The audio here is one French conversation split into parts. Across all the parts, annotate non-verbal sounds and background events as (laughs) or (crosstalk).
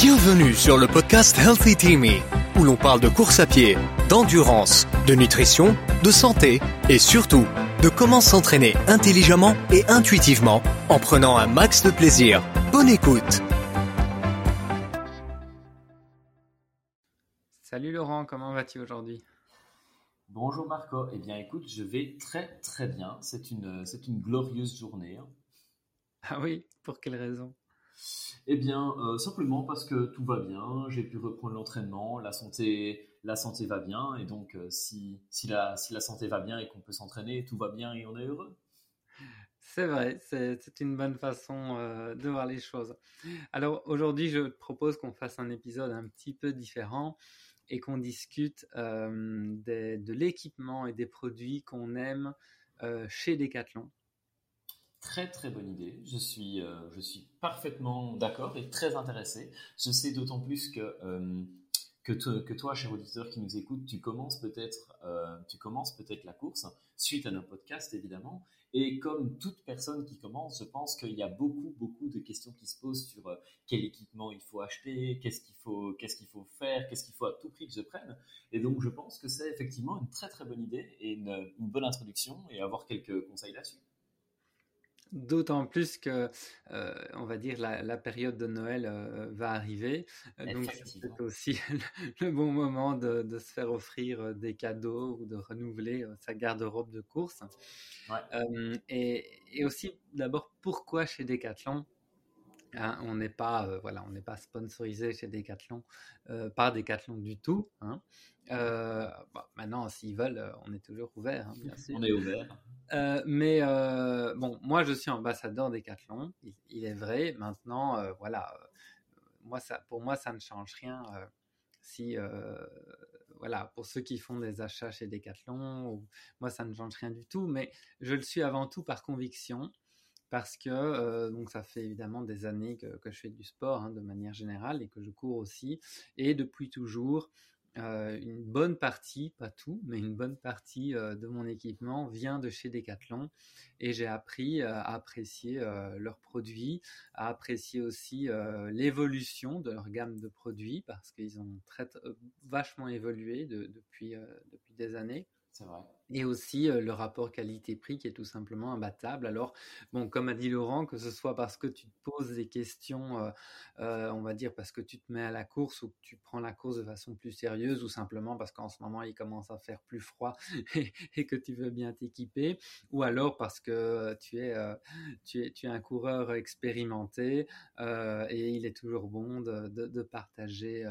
Bienvenue sur le podcast Healthy Teamy, où l'on parle de course à pied, d'endurance, de nutrition, de santé et surtout de comment s'entraîner intelligemment et intuitivement en prenant un max de plaisir. Bonne écoute Salut Laurent, comment vas-tu aujourd'hui? Bonjour Marco, eh bien écoute, je vais très très bien, c'est une, c'est une glorieuse journée. hein. Ah oui, pour quelle raison? Eh bien, euh, simplement parce que tout va bien, j'ai pu reprendre l'entraînement, la santé, la santé va bien, et donc euh, si, si, la, si la santé va bien et qu'on peut s'entraîner, tout va bien et on est heureux. C'est vrai, c'est une bonne façon euh, de voir les choses. Alors aujourd'hui, je te propose qu'on fasse un épisode un petit peu différent et qu'on discute de l'équipement et des produits qu'on aime chez Decathlon. Très très bonne idée, je suis, euh, je suis parfaitement d'accord et très intéressé. Je sais d'autant plus que, euh, que, toi, cher auditeur qui nous écoute, tu commences peut-être euh, peut-être la course suite à nos podcasts évidemment. Et comme toute personne qui commence, je pense qu'il y a beaucoup beaucoup de questions qui se posent sur quel équipement il faut acheter, qu'est-ce qu'il faut, qu'est-ce faut faire, qu'est-ce qu'il faut à tout prix que je prenne. Et donc je pense que c'est effectivement une très très bonne idée et une, une bonne introduction et avoir quelques conseils là-dessus. D'autant plus que, euh, on va dire, la, la période de Noël euh, va arriver. Euh, donc, c'est aussi (laughs) le, le bon moment de, de se faire offrir des cadeaux ou de renouveler euh, sa garde-robe de course. Ouais. Et, et aussi, d'abord, pourquoi chez Decathlon? Hein, on n'est pas, euh, voilà, on n'est pas sponsorisé chez Decathlon euh, par Decathlon du tout. hein. Euh, bon, maintenant, s'ils veulent, on est toujours ouvert, hein, bien (laughs) sûr. On est ouvert. Mais bon, moi je suis ambassadeur Decathlon, il, il est vrai. Maintenant, voilà, moi ça, pour moi ça ne change rien si, voilà, pour ceux qui font des achats chez Decathlon, ou- moi ça ne change rien du tout. Mais je le suis avant tout par conviction, parce que euh, donc ça fait évidemment des années que, je fais du sport hein, de manière générale et que je cours aussi, et depuis toujours. Euh, une bonne partie, pas tout, mais une bonne partie euh, de mon équipement vient de chez Decathlon et j'ai appris à apprécier leurs produits, à apprécier aussi l'évolution de leur gamme de produits parce qu'ils ont très, vachement évolué de- depuis, depuis des années. Et aussi euh, le rapport qualité-prix qui est tout simplement imbattable. Alors, bon, comme a dit Laurent, que ce soit parce que tu te poses des questions, euh, euh, on va dire parce que tu te mets à la course ou que tu prends la course de façon plus sérieuse ou simplement parce qu'en ce moment il commence à faire plus froid (laughs) et, que tu veux bien t'équiper, ou alors parce que tu es, tu es, tu es un coureur expérimenté et il est toujours bon de partager.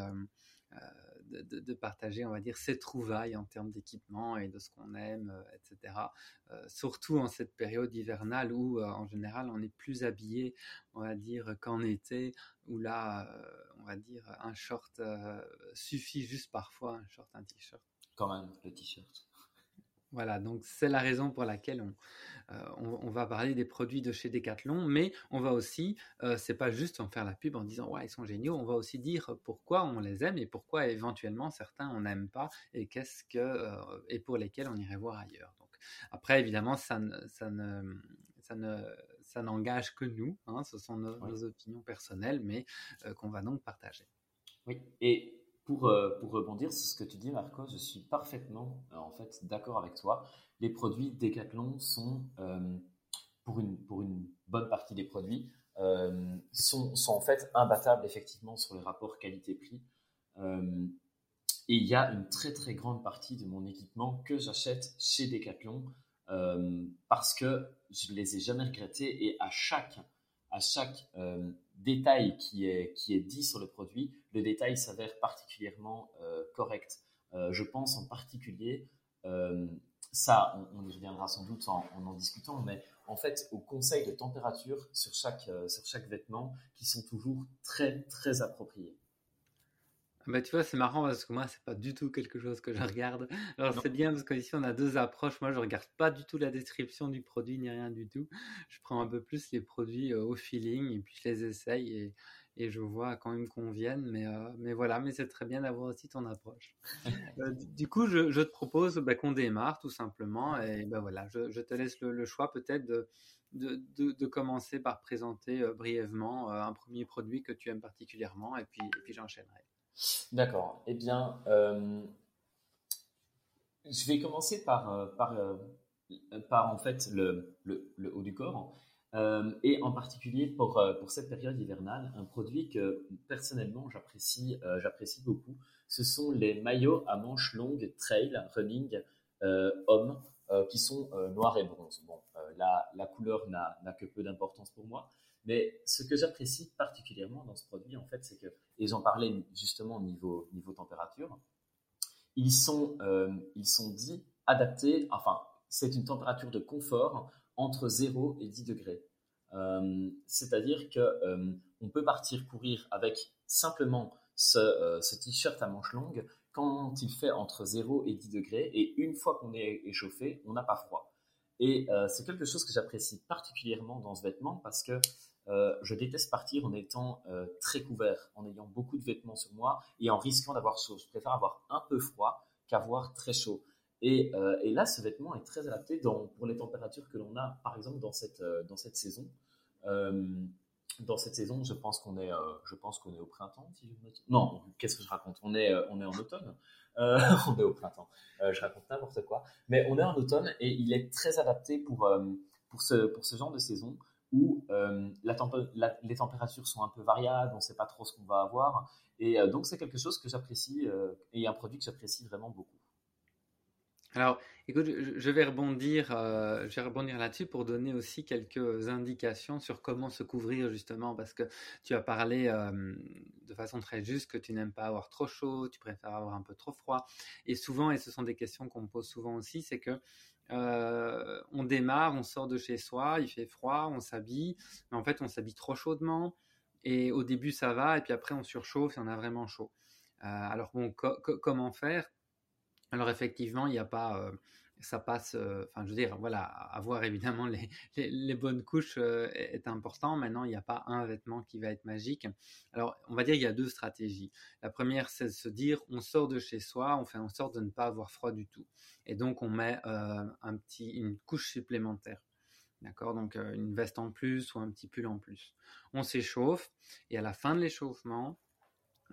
De, partager, on va dire, ses trouvailles en termes d'équipement et de ce qu'on aime, euh, etc. Euh, surtout en cette période hivernale où, euh, en général, on est plus habillé, on va dire, qu'en été, où là, on va dire, un short suffit juste parfois, un short, un t-shirt. Quand même, le t-shirt. Voilà, donc c'est la raison pour laquelle on, euh, on, on va parler des produits de chez Decathlon, mais on va aussi, euh, c'est pas juste en faire la pub en disant ouais ils sont géniaux, on va aussi dire pourquoi on les aime et pourquoi éventuellement certains on n'aime pas et qu'est-ce que euh, et pour lesquels on irait voir ailleurs. Donc après évidemment ça ne ça ne ça ne ça n'engage que nous, hein, ce sont nos, Oui. nos opinions personnelles, mais euh, qu'on va donc partager. Oui. Et pour, euh, pour rebondir sur ce que tu dis, Marco, je suis parfaitement euh, en fait d'accord avec toi. Les produits Decathlon sont, euh, pour, une, pour une bonne partie des produits, sont, sont en fait imbattables effectivement sur les rapports qualité-prix. Et il y a une très très grande partie de mon équipement que j'achète chez Decathlon parce que je ne les ai jamais regrettés et à chaque, à chaque détail qui est, qui est dit sur le produit, le détail s'avère particulièrement euh, correct. Euh, je pense en particulier, euh, ça on, on y reviendra sans doute en, en en discutant, mais en fait aux conseils de température sur chaque, euh, sur chaque vêtement qui sont toujours très très appropriés. Bah, tu vois, c'est marrant parce que moi, c'est pas du tout quelque chose que je regarde. Alors, c'est bien parce qu'ici, on a deux approches. Moi, je regarde pas du tout la description du produit ni rien du tout. Je prends un peu plus les produits euh, au feeling et puis je les essaye et, et je vois quand ils me conviennent. Mais, euh, mais voilà, mais c'est très bien d'avoir aussi ton approche. (laughs) Euh, du coup, je, je te propose bah, qu'on démarre tout simplement. Et ben voilà, je, je te laisse le, le choix peut-être de, de, commencer par présenter brièvement un premier produit que tu aimes particulièrement et puis, et puis j'enchaînerai. D'accord. Eh bien, je vais commencer par, par, par en fait le, le, le haut du corps. Euh, et en particulier pour, euh, pour cette période hivernale, un produit que personnellement j'apprécie euh, j'apprécie beaucoup, ce sont les maillots à manches longues trail running hommes qui sont noirs et bronze. Bon, la, couleur n'a que peu d'importance pour moi, mais ce que j'apprécie particulièrement dans ce produit, en fait, c'est que, et j'en parlais justement au niveau, niveau température, ils sont, ils sont dits adaptés, enfin, c'est une température de confort entre 0 et 10 degrés. Euh, c'est-à-dire que euh, on peut partir courir avec simplement euh, ce, t-shirt à manches longues quand il fait entre 0 et 10 degrés et une fois qu'on est échauffé, on n'a pas froid. Et c'est quelque chose que j'apprécie particulièrement dans ce vêtement parce que je déteste partir en étant très couvert, en ayant beaucoup de vêtements sur moi et en risquant d'avoir chaud. Je préfère avoir un peu froid qu'avoir très chaud. Euh, et, là, ce vêtement est très adapté pour les températures que l'on a, par exemple, dans cette, euh, saison. Euh, dans cette saison, je pense qu'on est, je est au printemps. non, qu'est-ce que je raconte? On est, on est en automne. (laughs) on est au printemps. je raconte n'importe quoi. Mais on est en automne et il est très adapté pour, pour, ce, genre de saison où les températures sont un peu variables, on ne sait pas trop ce qu'on va avoir. Et donc, c'est quelque chose que j'apprécie et un produit que j'apprécie vraiment beaucoup. Alors, écoute, je vais rebondir, euh, je vais rebondir là-dessus pour donner aussi quelques indications sur comment se couvrir justement, parce que tu as parlé euh, de façon très juste que tu n'aimes pas avoir trop chaud, tu préfères avoir un peu trop froid, et souvent, et ce sont des questions qu'on me pose souvent aussi, c'est que euh, on démarre, on sort de chez soi, il fait froid, on s'habille, mais en fait, on s'habille trop chaudement, et au début ça va, et puis après on surchauffe et on a vraiment chaud. alors bon, comment faire? Alors effectivement, il n'y a pas, euh, ça passe, euh, enfin je veux dire, voilà, avoir évidemment les, bonnes couches euh, est important. Maintenant, il n'y a pas un vêtement qui va être magique. Alors on va dire qu'il y a deux stratégies. La première, c'est de se dire, on sort de chez soi, on fait en sorte de ne pas avoir froid du tout, et donc on met un petit, une couche supplémentaire. D'accord? Donc une veste en plus ou un petit pull en plus. On s'échauffe et à la fin de l'échauffement,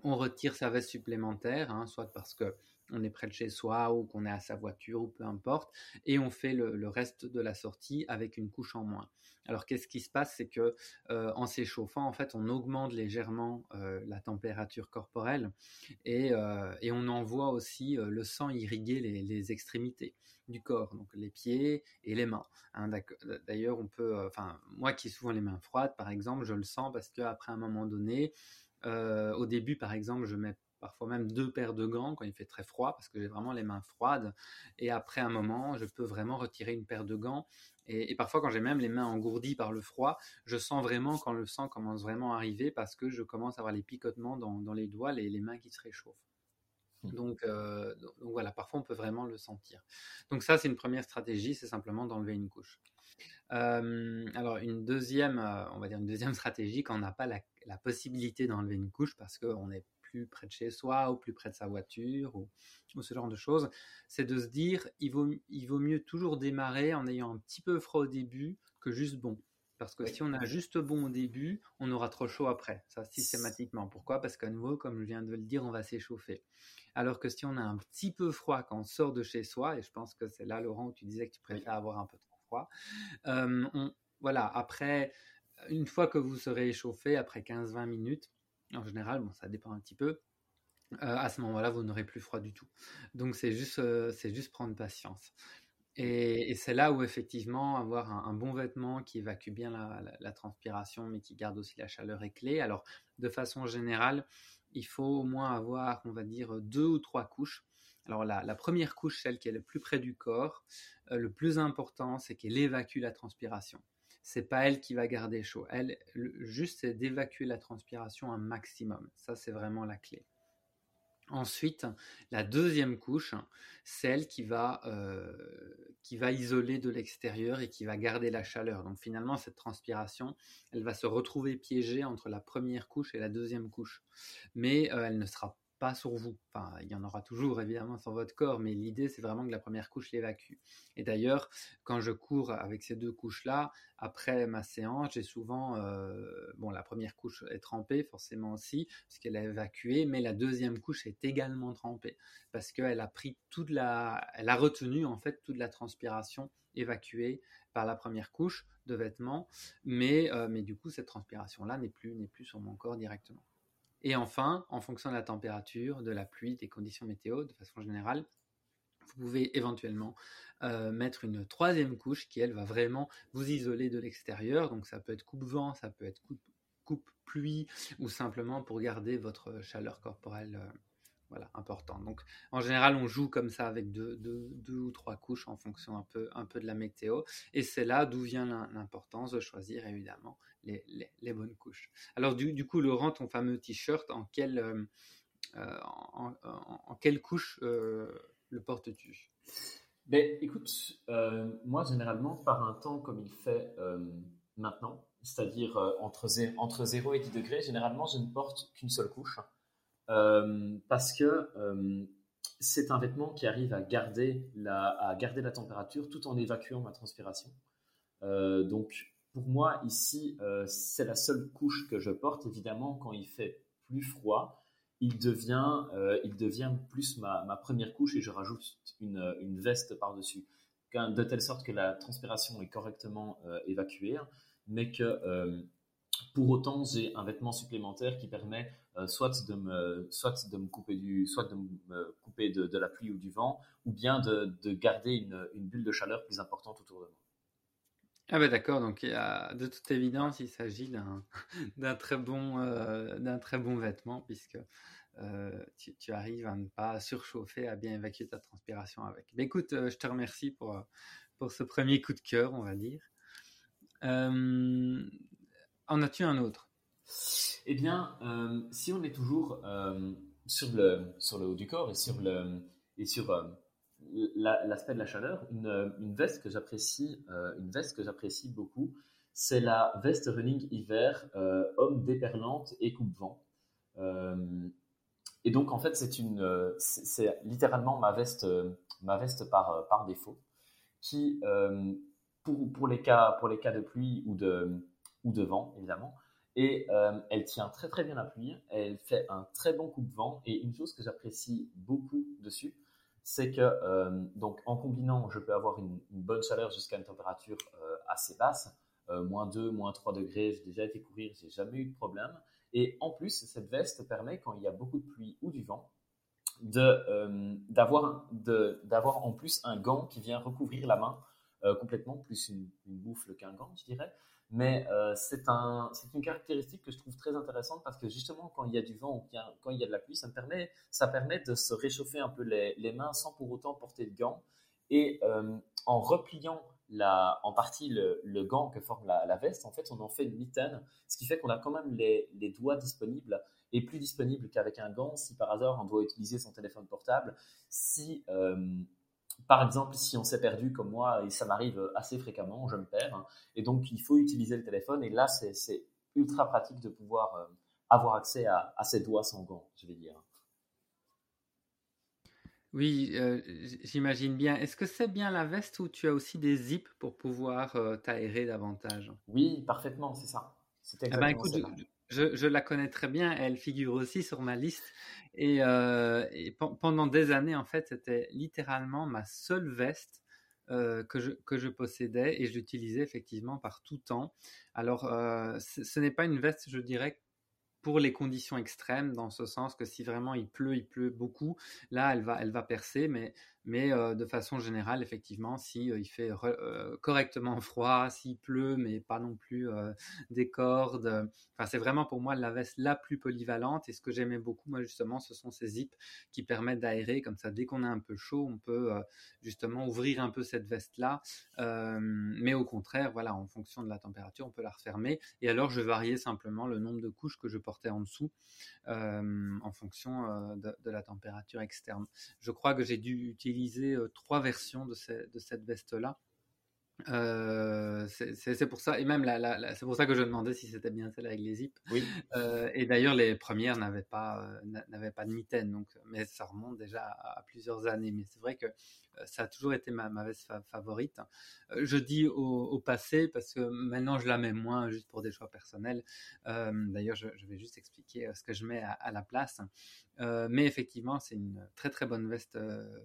on retire sa veste supplémentaire, hein, soit parce que on est près de chez soi ou qu'on est à sa voiture ou peu importe, et on fait le, reste de la sortie avec une couche en moins. Alors qu'est-ce qui se passe, c'est que euh, en s'échauffant, en fait, on augmente légèrement euh, la température corporelle euh, et, on envoie aussi le sang irriguer les, extrémités du corps, donc les pieds et les mains. Hein. D'ailleurs, on peut, enfin, moi qui ai souvent les mains froides, par exemple, je le sens parce qu'après un moment donné, au début, par exemple, je mets parfois même deux paires de gants quand il fait très froid parce que j'ai vraiment les mains froides. Et après un moment, je peux vraiment retirer une paire de gants. Et, parfois, quand j'ai même les mains engourdies par le froid, je sens vraiment quand le sang commence vraiment à arriver parce que je commence à avoir les picotements dans, les doigts, les, les mains qui se réchauffent. Mmh. Euh, donc, voilà, parfois on peut vraiment le sentir. Donc ça, c'est une première stratégie, c'est simplement d'enlever une couche. Euh, alors une deuxième, euh, on va dire une deuxième (laughs) stratégie quand on n'a pas la, la possibilité d'enlever une couche parce qu'on est plus près de chez soi ou plus près de sa voiture ou, ce genre de choses, c'est de se dire il vaut, il vaut mieux toujours démarrer en ayant un petit peu froid au début que juste bon. Parce que si on a juste bon au début, on aura trop chaud après, ça systématiquement. Pourquoi? Parce qu'à nouveau, comme je viens de le dire, on va s'échauffer. Alors que si on a un petit peu froid quand on sort de chez soi, et je pense que c'est là, Laurent, où tu disais que tu préfères avoir un peu trop froid, euh, voilà, après, une fois que vous serez échauffé, après 15-20 minutes, en général, ça dépend un petit peu. Euh, à ce moment-là, vous n'aurez plus froid du tout. Donc, c'est juste, euh, prendre patience. Et, c'est là où, effectivement, avoir un, bon vêtement qui évacue bien la, transpiration, mais qui garde aussi la chaleur est clé. Alors, de façon générale, il faut au moins avoir, on va dire, deux ou trois couches. Alors, la, première couche, celle qui est le plus près du corps, euh, le plus important, c'est qu'elle évacue la transpiration c'est pas elle qui va garder chaud. Elle, juste, c'est d'évacuer la transpiration un maximum. Ça, c'est vraiment la clé. Ensuite, la deuxième couche, celle qui va, euh, qui va isoler de l'extérieur et qui va garder la chaleur. Donc finalement, cette transpiration, elle va se retrouver piégée entre la première couche et la deuxième couche. Mais euh, elle ne sera pas sur vous. Enfin, il y en aura toujours évidemment sur votre corps, mais l'idée c'est vraiment que la première couche l'évacue. Et d'ailleurs, quand je cours avec ces deux couches-là, après ma séance, j'ai souvent, euh, bon, la première couche est trempée forcément aussi, parce qu'elle a évacué, mais la deuxième couche est également trempée, parce qu'elle a pris toute la, elle a retenu en fait toute la transpiration évacuée par la première couche de vêtements, mais, euh, mais du coup cette transpiration-là n'est plus, n'est plus sur mon corps directement. Et enfin, en fonction de la température, de la pluie, des conditions météo, de façon générale, vous pouvez éventuellement euh, mettre une troisième couche qui, elle, va vraiment vous isoler de l'extérieur. Donc ça peut être coupe-vent, ça peut être coupe-pluie, ou simplement pour garder votre chaleur corporelle euh, voilà, important. Donc, en général, on joue comme ça avec deux, ou trois couches en fonction un peu de la météo. Et c'est là d'où vient l'importance de choisir, évidemment, les, bonnes couches. Alors, du, coup, Laurent, ton fameux t-shirt, en quelle, euh, euh, en, quelle couche euh, le portes-tu? Ben, écoute, moi, généralement, par un temps comme il fait maintenant, c'est-à-dire entre, entre 0 et 10 degrés, généralement, je ne porte qu'une seule couche. Euh, parce que euh, c'est un vêtement qui arrive à garder, la, à garder la température tout en évacuant ma transpiration. Euh, donc pour moi ici, c'est la seule couche que je porte. Évidemment, quand il fait plus froid, il devient, devient plus ma, première couche et je rajoute une, veste par-dessus, de telle sorte que la transpiration est correctement évacuée, mais que pour autant, j'ai un vêtement supplémentaire qui permet euh, soit de me couper de, la pluie ou du vent, ou bien de, garder une, bulle de chaleur plus importante autour de moi. Ah ben d'accord, donc de toute évidence, il s'agit d'un (laughs) très, bon, euh, très bon vêtement, puisque euh, tu, arrives à ne pas surchauffer, à bien évacuer ta transpiration avec. Mais écoute, je te remercie pour, pour ce premier coup de cœur, on va dire. En as-tu un autre? Eh bien, euh, si on est toujours euh, sur, le, sur le haut du corps et sur, le, et sur euh, l'aspect de la chaleur, une, veste que j'apprécie, une veste que j'apprécie beaucoup, c'est la veste running hiver homme déperlante et coupe-vent. et donc en fait c'est une, c'est littéralement ma veste, ma veste par, par défaut, qui pour, pour les cas, pour les cas de pluie ou de ou de vent, évidemment. Et euh, elle tient très très bien la pluie, elle fait un très bon coup de vent. Et une chose que j'apprécie beaucoup dessus, c'est que euh, donc en combinant, je peux avoir une, bonne chaleur jusqu'à une température euh, assez basse, moins 2, moins 3 degrés. J'ai déjà été courir, j'ai jamais eu de problème. Et en plus, cette veste permet, quand il y a beaucoup de pluie ou du vent, d'avoir en plus un gant qui vient recouvrir la main complètement, plus une, une qu'un gant, je dirais. Mais euh, c'est un, une caractéristique que je trouve très intéressante parce que justement, quand il y a du vent ou quand il y a de la pluie, ça, me permet, ça permet de se réchauffer un peu les, mains sans pour autant porter de gants. Et euh, en repliant la, en partie le, gant que forme la, la, veste, en fait, on en fait une mitaine, ce qui fait qu'on a quand même les, les doigts disponibles et plus disponibles qu'avec un gant si par hasard on doit utiliser son téléphone portable. Si euh, par exemple, si on s'est perdu comme moi, et ça m'arrive assez fréquemment, je me perds, hein, et donc il faut utiliser le téléphone, et là c'est ultra pratique de pouvoir euh, avoir accès à, ses doigts sans gants, je vais dire. Oui, euh, j'imagine bien. Est-ce que c'est bien la veste ou tu as aussi des zips pour pouvoir euh, t'aérer davantage? Oui, parfaitement, c'est ça. C'est eh ben, exactement Je, la connais très bien, elle figure aussi sur ma liste. Et, euh, pendant des années, en fait, c'était littéralement ma seule veste euh, que, je, que je possédais et je l'utilisais effectivement par tout temps. Alors, euh, ce n'est pas une veste, je dirais, pour les conditions extrêmes, dans ce sens que si vraiment il pleut, il pleut beaucoup, là, elle va, elle va percer, mais mais euh, de façon générale, effectivement, si euh, il fait euh, correctement froid, s'il pleut, mais pas non plus des cordes. Enfin, c'est vraiment pour moi la veste la plus polyvalente. Et ce que j'aimais beaucoup, moi justement, ce sont ces zips qui permettent d'aérer. Comme ça, dès qu'on a un peu chaud, on peut justement ouvrir un peu cette veste-là. mais au contraire, voilà, en fonction de la température, on peut la refermer. Et alors, je variais simplement le nombre de couches que je portais en dessous en fonction de, la température externe. Je crois que j'ai dû utiliser trois versions de, de cette veste-là. Euh, c'est pour ça, et même c'est pour ça que je demandais si c'était bien celle avec les zips. Oui. Euh, et d'ailleurs, les premières n'avaient pas, euh, n'avaient pas de mitaine, donc, mais ça remonte déjà à, plusieurs années. Mais c'est vrai que ça a toujours été ma, veste favorite. je dis au, passé parce que maintenant je la mets moins juste pour des choix personnels. d'ailleurs, je, vais juste expliquer ce que je mets à, la place. mais effectivement, c'est une très très bonne veste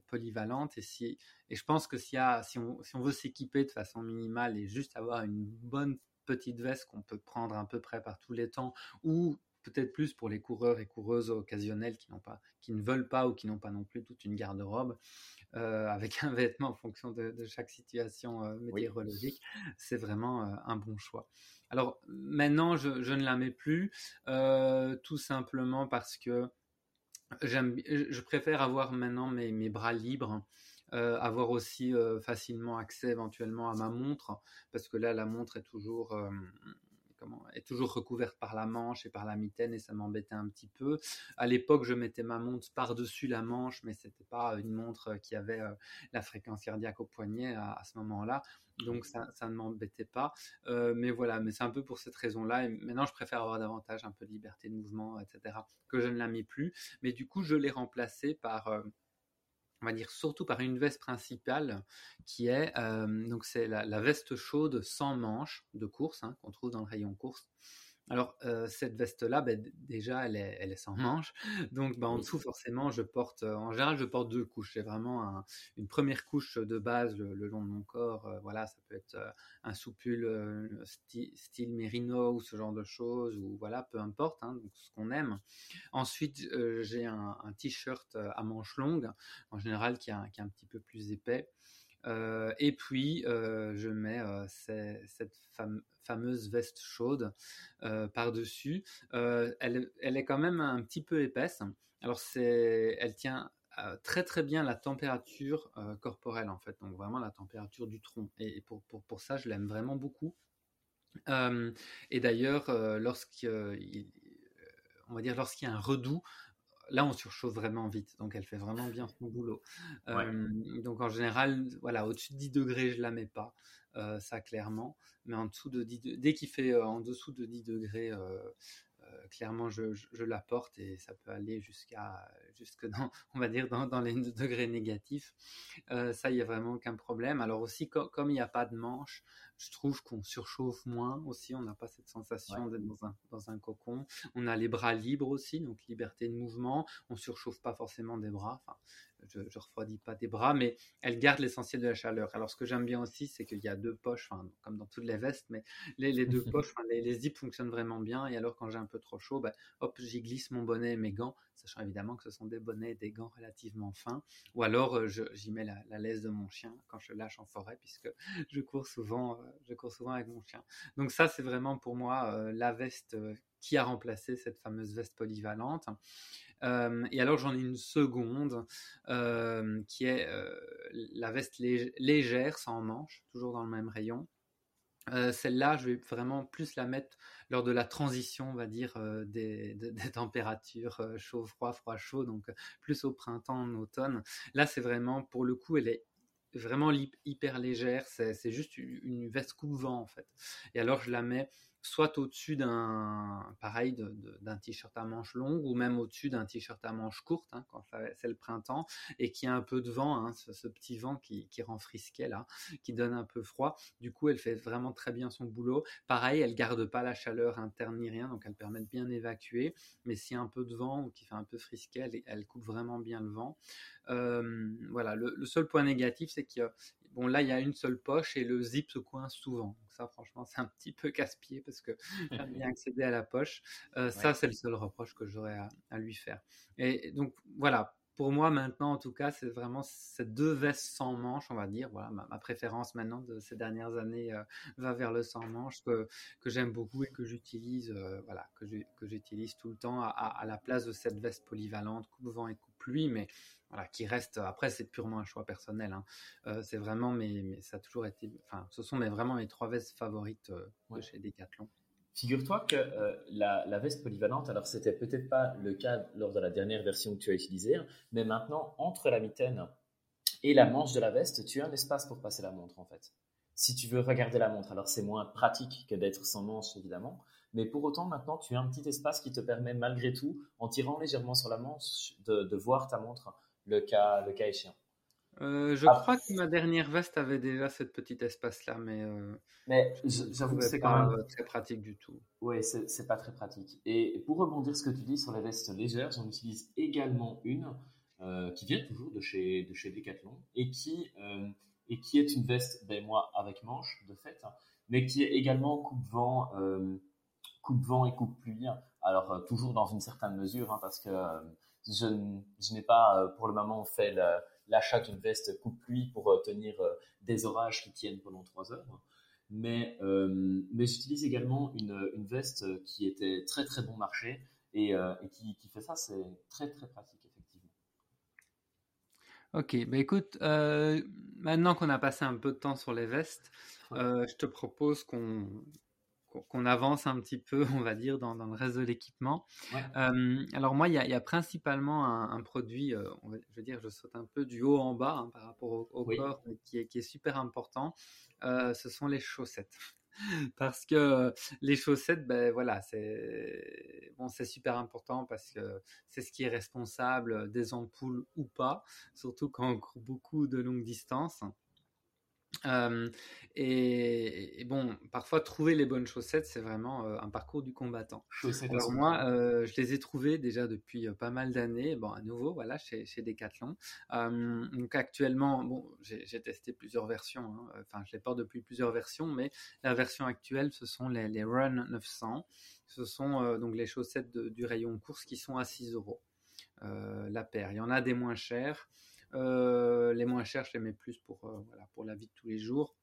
polyvalente et si et je pense que si, si, on, si on veut s'équiper de façon minimale et juste avoir une bonne petite veste qu'on peut prendre à peu près par tous les temps, ou peut-être plus pour les coureurs et coureuses occasionnels qui, n'ont pas, qui ne veulent pas ou qui n'ont pas non plus toute une garde-robe, euh, avec (laughs) un vêtement en fonction de, chaque situation euh, météorologique, c'est vraiment euh, un bon choix. Alors maintenant, je, ne la mets plus, tout simplement parce que je préfère avoir maintenant mes, mes bras libres. Euh, avoir aussi euh, facilement accès éventuellement à ma montre, parce que là, la montre est toujours, euh, comment, est toujours recouverte par la manche et par la mitaine, et ça m'embêtait un petit peu. À l'époque, je mettais ma montre par-dessus la manche, mais c'était pas une montre qui avait la fréquence cardiaque au poignet à, ce moment-là. Donc ça, ça ne m'embêtait pas. mais voilà, mais c'est un peu pour cette raison-là. Et maintenant, je préfère avoir davantage un peu de liberté de mouvement, etc., que je ne la mets plus. Mais du coup, je l'ai remplacée par on va dire surtout par une veste principale qui est euh, c'est la, veste chaude sans manches de course hein, qu'on trouve dans le rayon course alors, euh, cette veste-là, ben, déjà, elle est, elle est, sans manches. Donc, ben, en dessous, forcément, je porte, euh, en général, je porte deux couches. J'ai vraiment une première couche de base le, long de mon corps. Euh, voilà, ça peut être un soupule style, mérino ou ce genre de choses, ou voilà, peu importe, hein, donc ce qu'on aime. Ensuite, j'ai un, t-shirt à manches longues, en général, qui, qui est un petit peu plus épais. Euh, et puis, euh, je mets euh, cette fameuse veste chaude par-dessus. Elle, est quand même un petit peu épaisse. Alors, elle tient très très bien la température corporelle, en fait. Donc, vraiment la température du tronc. Et, pour, pour, pour, ça, je l'aime vraiment beaucoup. et d'ailleurs, lorsqu'il on va dire lorsqu'il y a un redout, là, on surchauffe vraiment vite, donc elle fait vraiment bien son boulot. (laughs) donc en général, voilà, au-dessus de 10 degrés, je la mets pas, ça clairement, mais en dessous de 10 dès qu'il fait en dessous de 10 degrés, clairement, je, la porte et ça peut aller jusqu'à, jusque dans, (laughs) on va dire, dans, les (laughs) degrés négatifs. ça, il n'y a vraiment aucun problème. Alors aussi, comme il n'y a pas de manche, je trouve qu'on surchauffe moins aussi, on n'a pas cette sensation d'être dans un, dans un, cocon. On a les bras libres aussi, donc liberté de mouvement. On surchauffe pas forcément des bras. Enfin, je, ne refroidis pas des bras, mais elle garde l'essentiel de la chaleur. Alors, ce que j'aime bien aussi, c'est qu'il y a deux poches, comme dans toutes les vestes, mais les, deux (laughs) poches, les, les, zips fonctionnent vraiment bien. Et alors, quand j'ai un peu trop chaud, ben, hop, j'y glisse mon bonnet et mes gants, sachant évidemment que ce sont des bonnets et des gants relativement fins. Ou alors, euh, j'y mets la, laisse de mon chien quand je lâche en forêt, puisque je cours souvent, euh, je cours souvent avec mon chien. Donc ça, c'est vraiment pour moi euh, la veste qui a remplacé cette fameuse veste polyvalente. Euh, et alors j'en ai une seconde euh, qui est euh, la veste légère sans manches, toujours dans le même rayon. Celle-là, je vais vraiment plus la mettre lors de la transition, on va dire, des, des, températures chaud-froid, froid-chaud, donc plus au printemps, en automne. Là, c'est vraiment, pour le coup, elle est vraiment hyper légère, c'est juste une veste coupe-vent en fait. Et alors je la mets soit au-dessus d'un pareil d'un t-shirt à manches longues ou même au-dessus d'un t-shirt à manches courtes hein, quand c'est le printemps et qui a un peu de vent, hein, ce, petit vent qui, rend frisquet là, qui donne un peu froid. Du coup, elle fait vraiment très bien son boulot. Pareil, elle garde pas la chaleur interne ni rien, donc elle permet de bien évacuer. Mais s'il y a un peu de vent ou qui fait un peu frisquet, elle, coupe vraiment bien le vent. Euh, voilà, le, le, seul point négatif, c'est que bon là il y a une seule poche et le zip se coince souvent ça, franchement, c'est un petit peu casse-pied parce que (laughs) j'aime bien accéder à la poche. Euh, ça, c'est le seul reproche que j'aurais à, lui faire. Et donc, voilà. Pour moi, maintenant, en tout cas, c'est vraiment ces deux vestes sans manches, on va dire. Voilà, ma, préférence maintenant de ces dernières années euh, va vers le sans manches que, que j'aime beaucoup et que j'utilise, euh, voilà, que j'utilise tout le temps à, à, la place de cette veste polyvalente, coupe-vent et coupe-pluie. Mais voilà, qui reste. Après, c'est purement un choix personnel. Hein. Euh, c'est vraiment, mais, ça a toujours été. Enfin, ce sont mes, vraiment mes trois vestes favorites chez Decathlon. Figure-toi que euh, la, veste polyvalente, alors c'était peut-être pas le cas lors de la dernière version que tu as utilisée, hein, mais maintenant entre la mitaine et la manche de la veste, tu as un espace pour passer la montre en fait. si tu veux regarder la montre. Alors c'est moins pratique que d'être sans manche évidemment, mais pour autant maintenant tu as un petit espace qui te permet malgré tout, en tirant légèrement sur la manche, de, voir ta montre le cas, le cas échéant. Euh, je crois que ma dernière veste avait déjà ce petit espace-là, mais, euh, mais j'avoue que c'est quand même très pratique du tout. Oui, c'est pas très pratique. Et pour rebondir ce que tu dis sur les vestes légères, j'en utilise également une euh, qui vient toujours de chez, de chez Decathlon et qui, euh, et qui est une veste, ben, moi, avec manche, de fait, mais qui est également coupe-vent euh, coupe-vent et coupe-pluie. Alors, toujours dans une certaine mesure, hein, parce que je, je n'ai pas, pour le moment, fait l'achat d'une veste coupe-pluie pour tenir des orages qui tiennent pendant trois heures. Mais, mais j'utilise également une, une, veste qui était très très bon marché et, et qui, qui, fait ça, c'est très très pratique. Ok, bah écoute, euh, maintenant qu'on a passé un peu de temps sur les vestes, euh, je te propose qu'on qu'on avance un petit peu, (laughs) on va dire, dans, le reste de l'équipement. Euh, alors moi, il y, a principalement un, produit, je veux dire, je saute un peu du haut en bas hein, par rapport au, corps, qui est, qui est, super important. ce sont les chaussettes (laughs) parce que les chaussettes, ben voilà, c'est bon, c'est super important parce que c'est ce qui est responsable des ampoules ou pas, surtout quand on court beaucoup de longues distances et, bon, parfois trouver les bonnes chaussettes, c'est vraiment un parcours du combattant. Alors moi, je les ai trouvées déjà depuis pas mal d'années. Bon, à nouveau, voilà, chez, chez Decathlon. donc actuellement, bon, j'ai testé plusieurs versions. Hein, enfin, je les porte depuis plusieurs versions, mais la version actuelle, ce sont les, les Run 900. Ce sont donc les chaussettes du rayon course qui sont à 6 euros la paire. Il y en a des moins chères. Euh, les moins chers, je les mets plus pour, euh, voilà, pour la vie de tous les jours.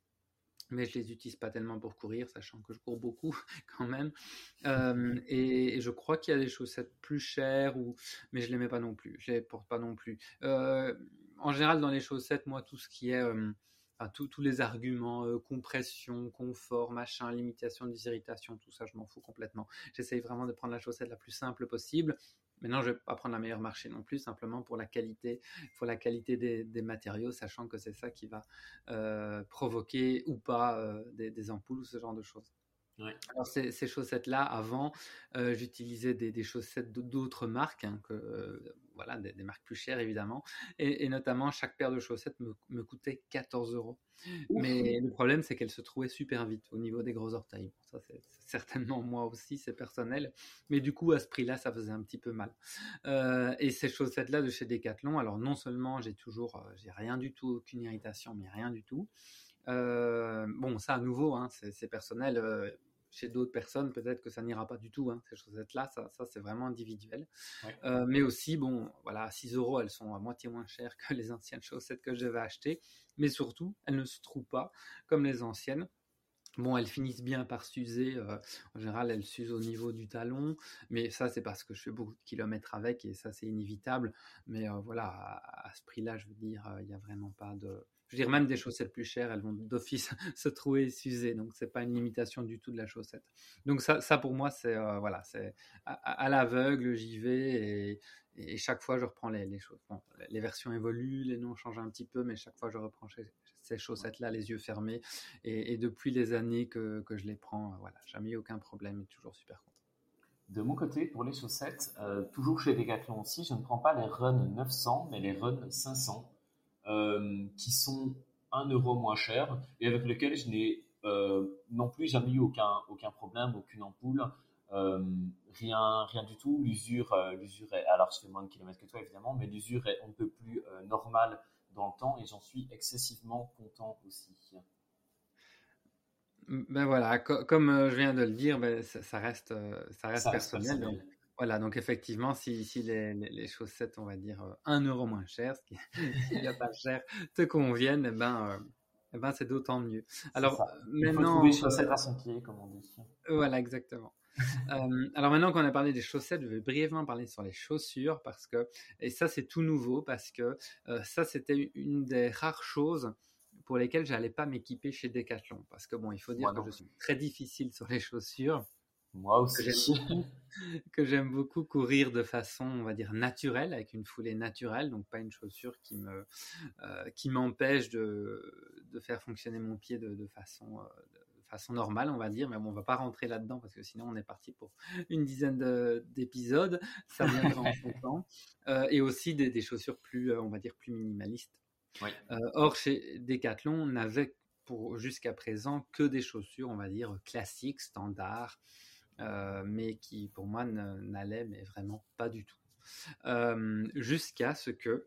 Mais je les utilise pas tellement pour courir, sachant que je cours beaucoup (laughs) quand même. Euh, et, je crois qu'il y a des chaussettes plus chères, ou... mais je les mets pas non plus. Je les porte pas non plus. en général, dans les chaussettes, moi, tout ce qui est Enfin, tous les arguments, compression, confort, machin, limitation des irritations, tout ça, je m'en fous complètement. J'essaye vraiment de prendre la chaussette la plus simple possible. Maintenant, je ne vais pas prendre la meilleure marché non plus, simplement pour la qualité, pour la qualité des, matériaux, sachant que c'est ça qui va euh, provoquer ou pas euh, des, ampoules ou ce genre de choses. Alors ces, chaussettes-là, avant, euh, j'utilisais des, chaussettes d'autres marques, hein, que, voilà, des, marques plus chères évidemment, et, notamment chaque paire de chaussettes me, coûtait 14 euros. Mais le problème, c'est qu'elles se trouvaient super vite au niveau des gros orteils. Ça, c'est (laughs) certainement moi aussi, c'est personnel, mais du coup à ce prix-là, ça faisait un petit peu mal. Euh, et ces chaussettes-là de chez Decathlon, alors non seulement j'ai toujours, euh, j'ai rien du tout, aucune irritation, mais rien du tout. Euh, bon, ça à nouveau, hein, c'est personnel. Euh, chez d'autres personnes, peut-être que ça n'ira pas du tout, hein, ces chaussettes-là, ça, ça c'est vraiment individuel. Euh, mais aussi, bon, voilà, 6 euros, elles sont à moitié moins chères que (laughs) les anciennes chaussettes que je devais acheter, mais surtout, elles ne se trouvent pas comme les anciennes. Bon, elles finissent bien par s'user. en général, elles s'usent au niveau du talon. Mais ça, c'est parce que je fais beaucoup de kilomètres avec et ça, c'est inévitable. Mais voilà, à, à, ce prix-là, je veux dire, il n'y a vraiment pas de, je veux dire, même des chaussettes plus chères, elles vont d'office (laughs) se trouver s'user. Donc, c'est pas une limitation du tout de la chaussette. Donc, ça, ça pour moi, c'est euh, voilà, c'est à, l'aveugle, j'y vais et, chaque fois, je reprends les, choses. les versions évoluent, les noms changent un petit peu, mais chaque fois, je reprends ces chaussettes-là, les yeux fermés. Et, depuis les années que, je les prends, euh, voilà, jamais eu aucun problème et toujours super content. De mon côté, pour les chaussettes, euh, toujours chez Decathlon aussi, je ne prends pas les Run 900, mais les Run 500 euh, qui sont un euro moins chers et avec lesquels je n'ai euh, non plus jamais eu aucun, aucun problème, aucune ampoule, euh, rien, rien du tout. L'usure, l'usure est, alors je fais moins de kilomètres que toi évidemment, mais l'usure est un peu plus normale dans le temps et j'en suis excessivement content aussi. Ben voilà, comme je viens de le dire, ben ça, reste, ça reste personnel. Voilà, donc effectivement, si, les, chaussettes, on va dire, euh, un euro moins cher, (laughs) ce qui n'est pas cher, te conviennent, eh ben, euh, eh ben c'est d'autant mieux. Alors maintenant, Il faut chaussettes à son pied, comme on dit. Voilà, exactement. alors maintenant qu'on a parlé des chaussettes, je vais brièvement parler sur les chaussures parce que, et ça c'est tout nouveau parce que euh, ça c'était une des rares choses pour lesquelles j'allais pas m'équiper chez Decathlon parce que bon, il faut dire que je suis très difficile sur les chaussures. Moi aussi. (laughs) Que j'aime beaucoup, courir de façon, on va dire, naturelle, avec une foulée naturelle, donc pas une chaussure qui me euh, qui m'empêche de, de, faire fonctionner mon pied de, de façon de façon normale, on va dire, mais bon, on va pas rentrer là-dedans parce que sinon on est parti pour une dizaine d'épisodes, ça viendra en son temps, (laughs) euh, et aussi des, des, chaussures plus, on va dire, plus minimalistes. Euh, or, chez Decathlon, on n'avait pour jusqu'à présent que des chaussures, on va dire, classiques, standards, euh, mais qui pour moi n'allaient mais vraiment pas du tout. Euh, jusqu'à ce que,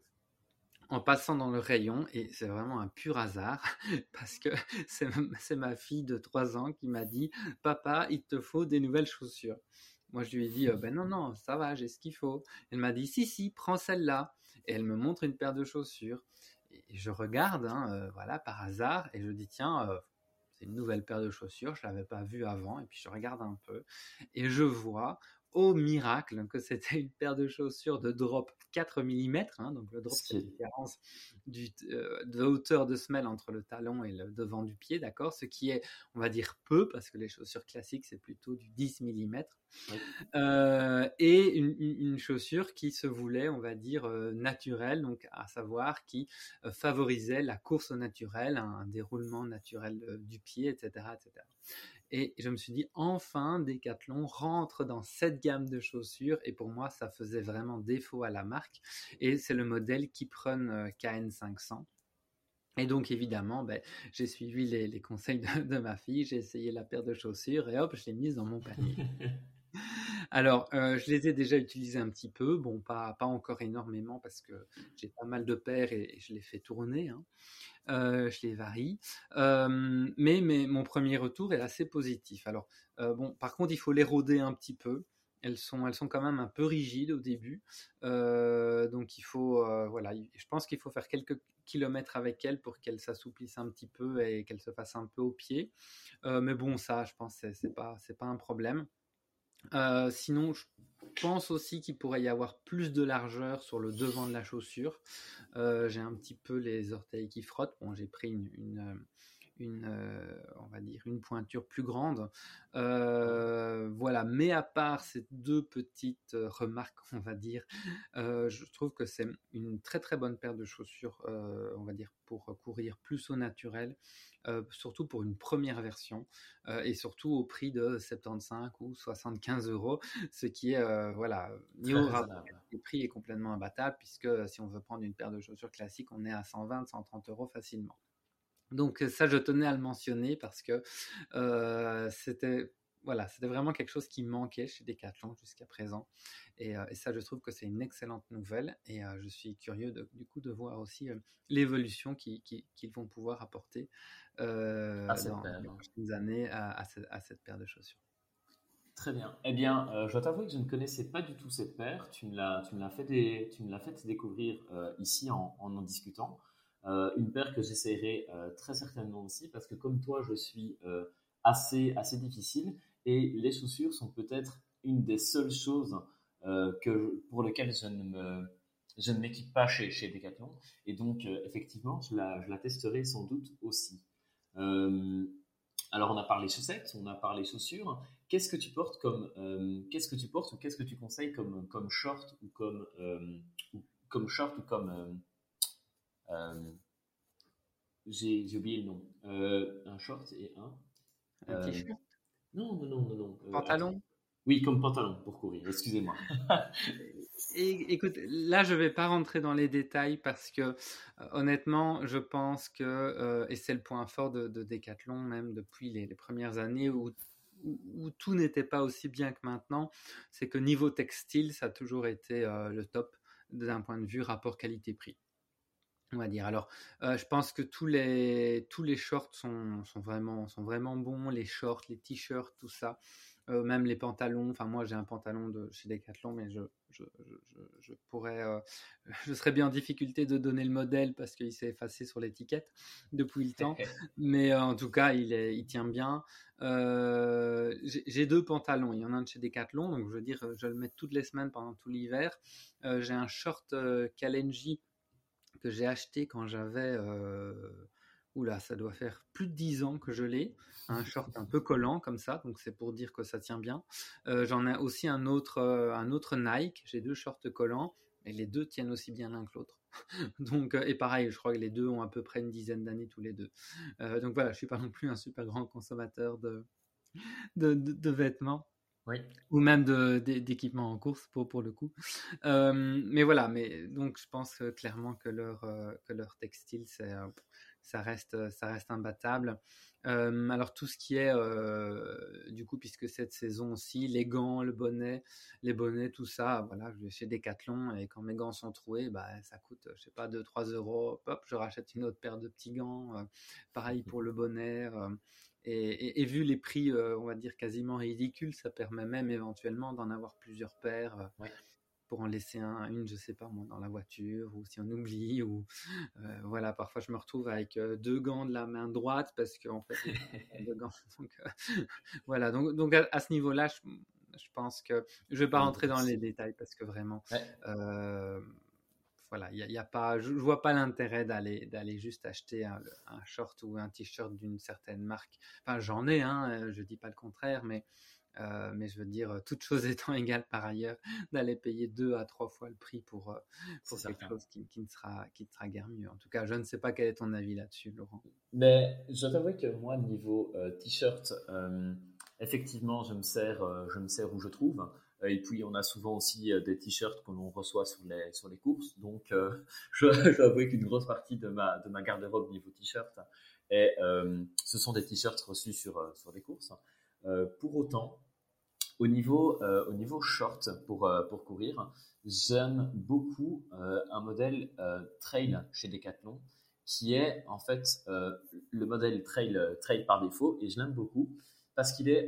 en passant dans le rayon, et c'est vraiment un pur hasard, (laughs) parce que (laughs) c'est ma fille de 3 ans qui m'a dit Papa, il te faut des nouvelles chaussures. Moi, je lui ai dit Ben non, non, ça va, j'ai ce qu'il faut. Elle m'a dit Si, si, prends celle-là. Et elle me montre une paire de chaussures et je regarde, hein, euh, voilà, par hasard, et je dis tiens, euh, c'est une nouvelle paire de chaussures, je l'avais pas vue avant, et puis je regarde un peu, et je vois au miracle que c'était une paire de chaussures de drop 4 mm, hein, donc le drop c'est la différence du, euh, de hauteur de semelle entre le talon et le devant du pied, d'accord? Ce qui est, on va dire, peu, parce que les chaussures classiques, c'est plutôt du 10 mm. Euh, et une, une, chaussure qui se voulait, on va dire, euh, naturelle, donc à savoir qui favorisait la course au naturel, un, déroulement naturel du pied, etc., etc. Et je me suis dit, enfin, Decathlon rentre dans cette gamme de chaussures. Et pour moi, ça faisait vraiment défaut à la marque. Et c'est le modèle Kipron euh, KN500. Et donc, évidemment, ben, j'ai suivi les, conseils de, ma fille, j'ai essayé la paire de chaussures et hop, je l'ai mise dans mon panier. (laughs) Alors, euh, je les ai déjà utilisés un petit peu, bon, pas, encore énormément parce que j'ai pas mal de paires et, je les fais tourner. Hein. Euh, je les varie. Euh, mais, mon premier retour est assez positif. Alors, bon, par contre, il faut les rôder un petit peu. Elles sont, quand même un peu rigides au début. donc, il faut, voilà, je pense qu'il faut faire quelques kilomètres avec elles pour qu'elles s'assouplissent un petit peu et qu'elles se fassent un peu au pied. mais bon, ça, je pense, c'est pas, c'est pas un problème. Sinon, je pense aussi qu'il pourrait y avoir plus de largeur sur le devant de la chaussure. Euh, j'ai un petit peu les orteils qui frottent. Bon, j'ai pris une, une, une euh, on va dire une pointure plus grande. Euh, voilà. Mais à part ces deux petites remarques, on va dire, je trouve que c'est une très très bonne paire de chaussures, on va dire, pour courir plus au naturel. Euh, surtout pour une première version, euh, et surtout au prix de 75 ou 75 euros, ce qui est, euh, voilà, niveau le prix est complètement imbattable, puisque si on veut prendre une paire de chaussures classiques, on est à 120, 130 euros facilement. Donc ça, je tenais à le mentionner parce que c'était voilà, c'était vraiment quelque chose qui manquait chez Decathlon jusqu'à présent. Et, ça, je trouve que c'est une excellente nouvelle. Et je suis curieux du coup de voir aussi l'évolution qu'ils vont pouvoir apporter euh, dans les prochaines années à, cette paire de chaussures. Très bien. Eh bien, je dois t'avouer que je ne connaissais pas du tout cette paire. Tu me l'as, fait, tu me l'as fait découvrir ici en, en, discutant. Une paire que j'essaierai très certainement aussi parce que comme toi, je suis assez, assez difficile et les chaussures sont peut-être une des seules choses que, pour lesquelles je ne je ne m'équipe pas chez, chez Decathlon. Et donc, effectivement, je la, je la testerai sans doute aussi. Euh, alors on a parlé chaussettes, on a parlé chaussures. Qu'est-ce que tu portes comme euh, qu'est-ce que tu portes ou qu'est-ce que tu conseilles comme comme short ou comme euh, comme short ou comme j'ai oublié le nom. un short et un. Un t-shirt? Non non non non non. Pantalon? Oui, comme pantalon pour courir. Excusez-moi. (laughs) (laughs) écoute, là, je vais pas rentrer dans les détails parce que, euh, honnêtement, je pense que, euh, et c'est le point fort de, de Decathlon, même depuis les, premières années où, où, tout n'était pas aussi bien que maintenant, c'est que niveau textile, ça a toujours été euh, le top d'un point de vue rapport qualité-prix. On va dire. Alors, je pense que tous les, tous les shorts sont, sont, vraiment, sont vraiment bons, les shorts, les t-shirts, tout ça. Euh, même les pantalons. Enfin, moi, j'ai un pantalon de chez Decathlon, mais je, je, je, je pourrais, euh, (laughs) je serais bien en difficulté de donner le modèle parce qu'il s'est effacé sur l'étiquette depuis le temps. (laughs) mais euh, en tout cas, il, est, il tient bien. j'ai deux pantalons. Il y en a un de chez Decathlon, donc je veux dire, je le mets toutes les semaines pendant tout l'hiver. j'ai un short Kalenji que j'ai acheté quand j'avais oula, ça doit faire plus de 10 ans que je l'ai, un (laughs) short un peu collant comme ça, donc c'est pour dire que ça tient bien. J'en ai aussi un autre, un autre Nike, j'ai deux shorts collants, et les deux tiennent aussi bien l'un que l'autre. (laughs) donc, et pareil, je crois que les deux ont à peu près une dizaine d'années tous les deux. donc voilà, je suis pas non plus un super grand consommateur de, de vêtements. Ou même d'équipements en course pour, pour le coup. mais voilà, mais donc je pense clairement que leur, que leur textile, ça, reste, ça reste imbattable. alors tout ce qui est, du coup, puisque cette saison aussi, les gants, le bonnet, les bonnets, tout ça, voilà, je vais chez Decathlon et quand mes gants sont troués, bah, ça coûte, je sais pas, 2-3 euros, hop, je rachète une autre paire de petits gants. pareil pour le bonnet. Et, vu les prix, euh, on va dire quasiment ridicules, ça permet même éventuellement d'en avoir plusieurs paires. Euh, pour en laisser un, une, je sais pas moi, dans la voiture, ou si on oublie, ou euh, voilà, parfois je me retrouve avec deux gants de la main droite parce qu'en fait, deux gants. (laughs) Donc, voilà, donc, donc à, ce niveau-là, je, pense que je vais pas rentrer dans les détails parce que vraiment, voilà, il y, a pas, je, vois pas l'intérêt d'aller d'aller juste acheter un, short ou un t-shirt d'une certaine marque. Enfin, j'en ai, hein, euh, je dis pas le contraire, mais euh, mais je veux dire, toute chose (laughs) étant égale par ailleurs, d'aller payer deux à trois fois le prix pour, euh, pour quelque chose qui, qui, ne sera, qui ne sera guère mieux. En tout cas, je ne sais pas quel est ton avis là-dessus, Laurent. Mais je t'avoue que moi, niveau t-shirt, effectivement, je me sers, je me sers où je trouve. Euh, et puis, on a souvent aussi euh, des t-shirts que l'on reçoit sur les, sur les courses. Donc, euh, (laughs) je, dois avouer qu'une grosse partie de ma, de ma garde-robe niveau t-shirt, ce sont des t-shirts reçus sur, sur les courses. pour autant, au niveau, au niveau short pour, pour courir, j'aime beaucoup un modèle trail chez Decathlon qui est en fait le modèle trail, trail par défaut et je l'aime beaucoup parce qu'il est,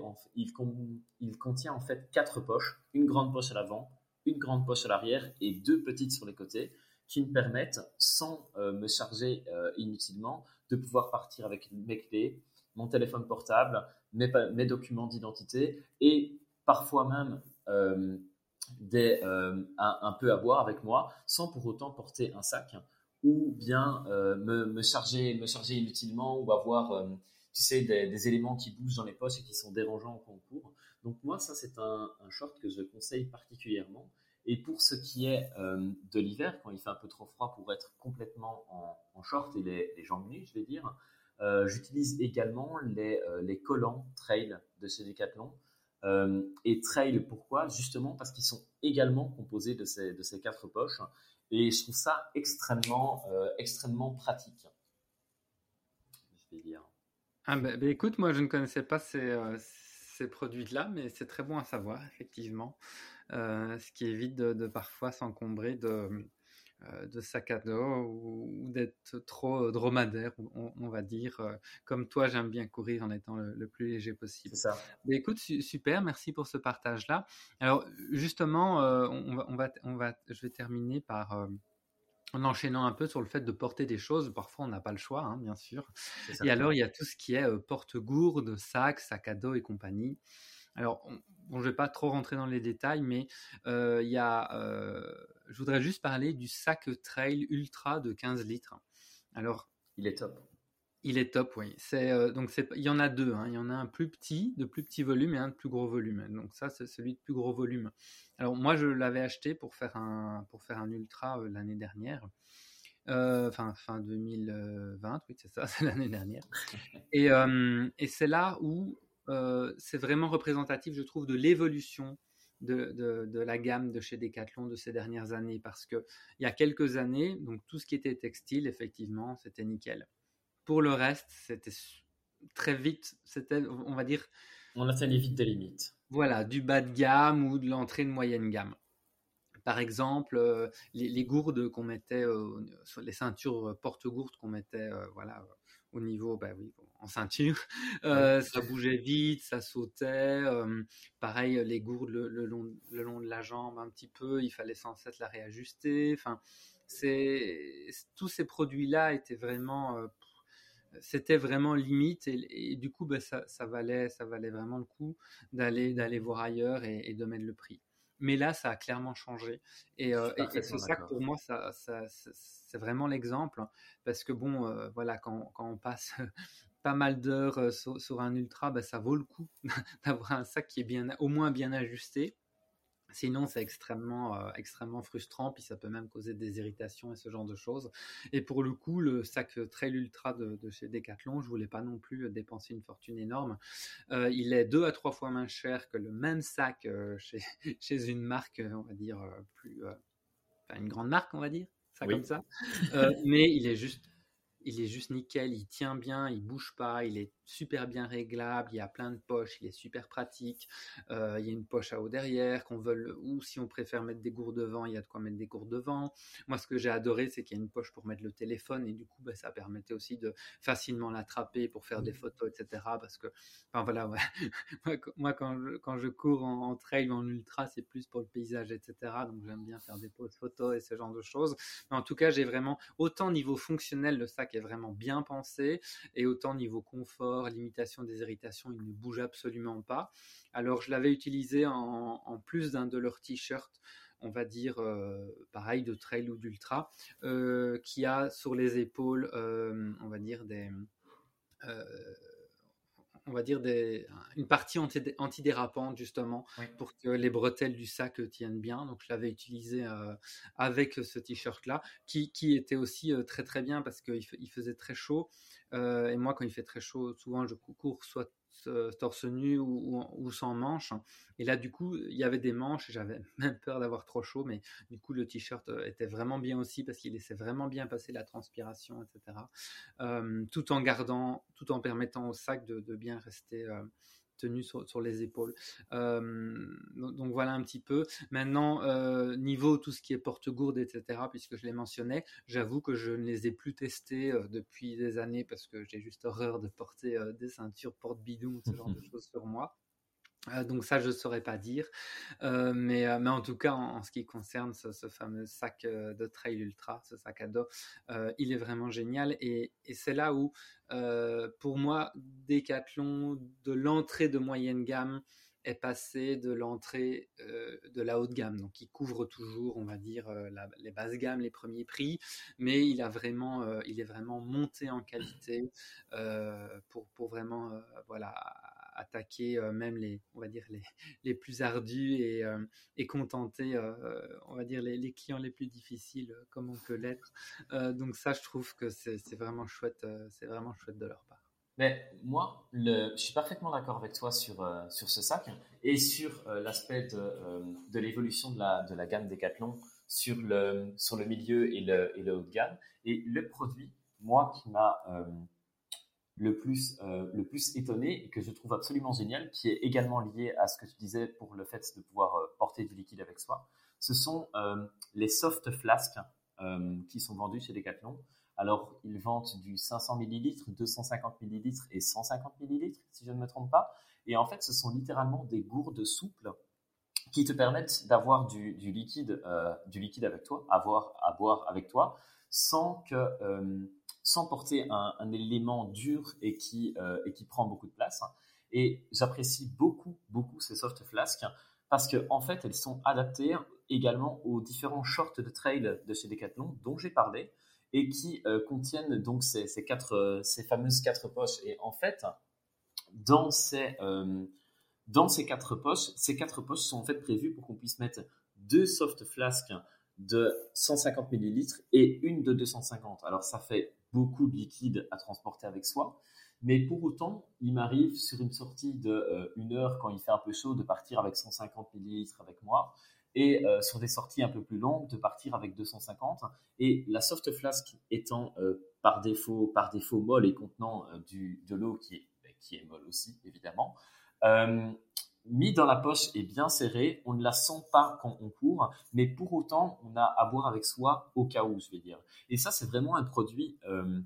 contient en fait quatre poches, une grande poche à l'avant, une grande poche à l'arrière et deux petites sur les côtés, qui me permettent, sans euh, me charger euh, inutilement, de pouvoir partir avec mes clés, mon téléphone portable, mes, documents d'identité et parfois même euh, un, peu à boire avec moi, sans pour autant porter un sac ou bien me, charger, me charger inutilement ou avoir tu sais, des, éléments qui bougent dans les poches et qui sont dérangeants au concours. Donc moi, ça, c'est un, short que je conseille particulièrement. Et pour ce qui est euh, de l'hiver, quand il fait un peu trop froid pour être complètement en, short et les, jambes nues, je vais dire, euh, j'utilise également les, euh, les, collants trail de chez Decathlon. et trail, pourquoi? Justement parce qu'ils sont également composés de ces, de ces quatre poches. Et je trouve ça extrêmement, extrêmement pratique. Je vais dire. Ah bah, bah, écoute, moi je ne connaissais pas ces, euh, ces produits-là, mais c'est très bon à savoir, effectivement. Euh, ce qui évite de, parfois s'encombrer de, euh, de sacs à dos ou, d'être trop dromadaire, on, va dire. comme toi, j'aime bien courir en étant le, plus léger possible. ça. Mais écoute, super, merci pour ce partage-là. Alors justement, on va, on, va, on va, je vais terminer par en enchaînant un peu sur le fait de porter des choses, parfois on n'a pas le choix, hein, bien sûr. Et alors il y a tout ce qui est porte-gourde, sac, sac à dos et compagnie. Alors, je ne vais pas trop rentrer dans les détails, mais il y a, je voudrais juste parler du sac trail ultra de 15 litres. Alors, il est top. Il est top, oui. C'est donc il y en a deux. Hein. Il y en a un plus petit, de plus petit volume, et un de plus gros volume. Donc ça, c'est celui de plus gros volume. Alors moi, je l'avais acheté pour faire un, pour faire un ultra euh, l'année dernière. Euh, fin 2020, oui, c'est ça, (laughs) c'est l'année dernière. Et, euh, c'est là où c'est vraiment représentatif, je trouve, de l'évolution de, de, de, la gamme de chez Decathlon de ces dernières années. Parce qu'il y a quelques années, donc tout ce qui était textile, effectivement, c'était nickel. Pour le reste, c'était très vite, c'était, on va dire... On a atteint vite des limites. Voilà, du bas de gamme ou de l'entrée de moyenne gamme. Par exemple, euh, les, gourdes qu'on mettait, euh, sur les ceintures porte-gourdes qu'on mettait euh, voilà, au niveau, bah oui, en ceinture, ça bougeait vite, ça sautait. pareil, les gourdes le, long, le, long, de la jambe un petit peu, il fallait sans cesse la réajuster. Enfin, tous ces produits-là étaient vraiment c'était vraiment limite et, du coup bah, ça, valait ça valait vraiment le coup d'aller d'aller voir ailleurs et, de mettre le prix mais là, ça a clairement changé. Et, ce sac, pour moi, ça, c'est vraiment l'exemple. Parce que bon, voilà, quand, quand, on passe (laughs) pas mal d'heures sur, un ultra, bah, ça vaut le coup (laughs) d'avoir un sac qui est bien, au moins bien ajusté. Sinon, c'est extrêmement, euh, extrêmement frustrant, puis ça peut même causer des irritations et ce genre de choses. Et pour le coup, le sac Trail Ultra de, chez Decathlon, je voulais pas non plus dépenser une fortune énorme. Euh, il est deux à trois fois moins cher que le même sac euh, (laughs) chez, chez une marque, on va dire, plus, enfin, une grande marque, on va dire, ça comme ça. mais il est juste il est juste nickel, il tient bien, il bouge pas, il est super bien réglable, il y a plein de poches, il est super pratique. Euh, il y a une poche à eau derrière, qu'on veut, ou si on préfère mettre des gourdes devant, il y a de quoi mettre des gourdes devant. Moi, ce que j'ai adoré, c'est qu'il y a une poche pour mettre le téléphone et du coup, bah, ça permettait aussi de facilement l'attraper pour faire des mmh. photos, etc. Parce que, enfin voilà, (laughs) moi, quand, je, quand je cours en, trail ou en ultra, c'est plus pour le paysage, etc. Donc j'aime bien faire des poses photos et ce genre de choses. Mais en tout cas, j'ai vraiment autant niveau fonctionnel, le sac est vraiment bien pensé et autant niveau confort limitation des irritations, il ne bouge absolument pas. Alors je l'avais utilisé en, plus d'un de leurs t-shirts on va dire euh, pareil de trail ou d'ultra, euh, qui a sur les épaules, euh, on va dire des, on va dire des, une partie antidérapante justement pour que les bretelles du sac tiennent bien. Donc je l'avais utilisé avec ce t-shirt là, qui, qui, était aussi très très bien parce qu'il faisait très chaud. et moi, quand il fait très chaud, souvent je cours soit torse nu ou, sans manches. Et là, du coup, il y avait des manches. J'avais (laughs) même peur d'avoir trop chaud, mais du coup, le t-shirt euh, était vraiment bien aussi parce qu'il laissait vraiment bien passer la transpiration, etc. Euh, tout en gardant, tout en permettant au sac de, bien rester. Euh, tenue sur, les épaules. Euh, donc, voilà un petit peu. Maintenant, euh, niveau tout ce qui est porte-gourde, etc., puisque je les mentionnais, j'avoue que je ne les ai plus testés euh, depuis des années parce que j'ai juste horreur de porter des ceintures porte-bidon, ce genre (laughs) de choses sur moi. Euh, donc ça, je ne saurais pas dire. Euh, mais, euh, mais en tout cas, en, ce qui concerne ce, fameux sac de trail ultra, ce sac à dos, il est vraiment génial. Et, c'est là où, pour moi, Decathlon, de l'entrée de moyenne gamme, est passé de l'entrée de la haute gamme. Donc il couvre toujours, on va dire, les basses gammes, les premiers prix, mais il, a vraiment, il est vraiment monté en qualité pour, pour vraiment voilà, attaquer euh, même les, on va dire les, (laughs) les plus ardus et, euh, et contenter, euh, on va dire les, clients les plus difficiles comme on peut l'être. donc ça, je trouve que c'est vraiment chouette, c'est vraiment chouette de leur part. Mais moi, le, je suis parfaitement d'accord avec toi sur, sur ce sac et sur l'aspect de, de l'évolution de la, de la gamme Decathlon sur le, sur le milieu et le, et le haut de gamme. Et le produit, moi, qui m'a le plus, euh, le plus étonné et que je trouve absolument génial, qui est également lié à ce que tu disais pour le fait de pouvoir euh, porter du liquide avec soi, ce sont euh, les soft flasks qui sont vendus chez Decathlon. Alors, ils vendent du 500 ml, 250 ml et 150 ml, si je ne me trompe pas. Et en fait, ce sont littéralement des gourdes souples qui te permettent d'avoir du, du, liquide, du liquide avec toi, à boire, à boire avec toi, sans que sans porter un, élément dur et qui, euh, et qui prend beaucoup de place. Et j'apprécie beaucoup, beaucoup ces soft flasks parce qu'en en fait, elles sont adaptées également aux différents shorts de trail de chez Decathlon dont j'ai parlé et qui euh, contiennent donc ces, quatre, euh, ces fameuses quatre poches. Et en fait, dans ces, dans ces quatre poches, ces quatre poches sont en fait prévues pour qu'on puisse mettre deux soft flasks de 150 ml et une de 250. Alors ça fait beaucoup de liquide à transporter avec soi. Mais pour autant, il m'arrive sur une sortie de euh, une heure quand il fait un peu chaud de partir avec 150 ml avec moi et euh, sur des sorties un peu plus longues de partir avec 250 et la soft flask étant euh, par défaut par défaut molle et contenant du, de l'eau qui est ben, qui est molle aussi évidemment mis dans la poche et bien serré, on ne la sent pas quand on court, mais pour autant, on a à boire avec soi au cas où, je vais dire. Et ça, c'est vraiment un produit, euh,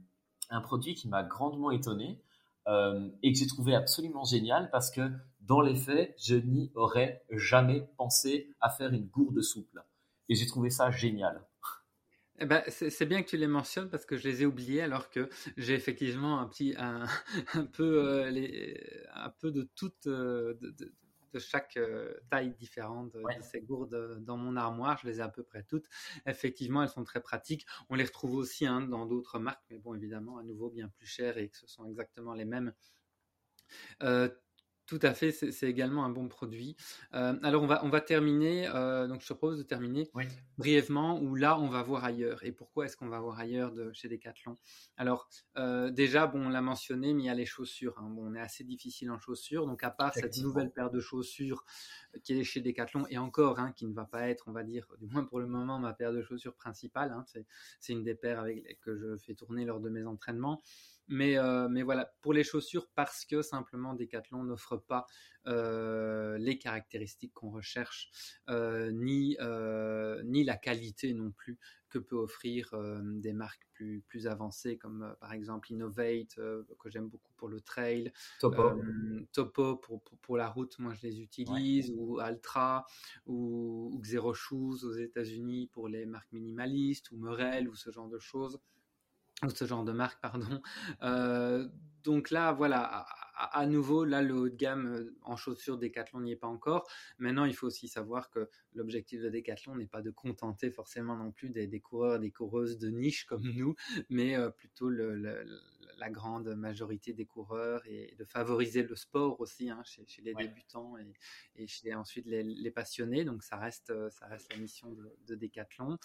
un produit qui m'a grandement étonné euh, et que j'ai trouvé absolument génial parce que dans les faits, je n'y aurais jamais pensé à faire une gourde souple. Et j'ai trouvé ça génial. Eh ben, c'est bien que tu les mentionnes parce que je les ai oubliés alors que j'ai effectivement un petit un, (laughs) peu euh, les, un peu de toute chaque taille différente de, ces gourdes dans mon armoire. Je les ai à peu près toutes. Effectivement, elles sont très pratiques. On les retrouve aussi hein, dans d'autres marques, mais bon, évidemment, à nouveau bien plus chères et que ce sont exactement les mêmes. Tout à fait, c'est également un bon produit. Euh, alors on va, on va terminer, euh, donc je te propose de terminer brièvement où là on va voir ailleurs. Et pourquoi est-ce qu'on va voir ailleurs de chez Decathlon Alors euh, déjà, bon, on l'a mentionné, mais il y a les chaussures. Hein. Bon, on est assez difficile en chaussures, donc à part cette nouvelle paire de chaussures qui est chez Decathlon et encore, hein, qui ne va pas être, on va dire, du moins pour le moment, ma paire de chaussures principale. Hein. c'est une des paires avec, que je fais tourner lors de mes entraînements. Mais, euh, mais voilà, pour les chaussures, parce que simplement Decathlon n'offre pas euh, les caractéristiques qu'on recherche, euh, ni, ni la qualité non plus que peut offrir des marques plus, plus avancées, comme par exemple Innovate, que j'aime beaucoup pour le trail, Topo, Topo pour, pour, la route, moi je les utilise, ou Altra, ou, ou Xero Shoes aux États-Unis pour les marques minimalistes, ou Morel, ou ce genre de choses ou ce genre de marque, pardon. Euh, donc là, voilà, à, nouveau, là, le haut de gamme euh, en chaussures Decathlon n'y est pas encore. Maintenant, il faut aussi savoir que l'objectif de Decathlon n'est pas de contenter forcément non plus des, coureurs, des coureuses de niche comme nous, mais euh, plutôt la grande majorité des coureurs et de favoriser le sport aussi hein, chez, les débutants et, chez ensuite les, passionnés. Donc ça reste, ça reste la mission de, Decathlon.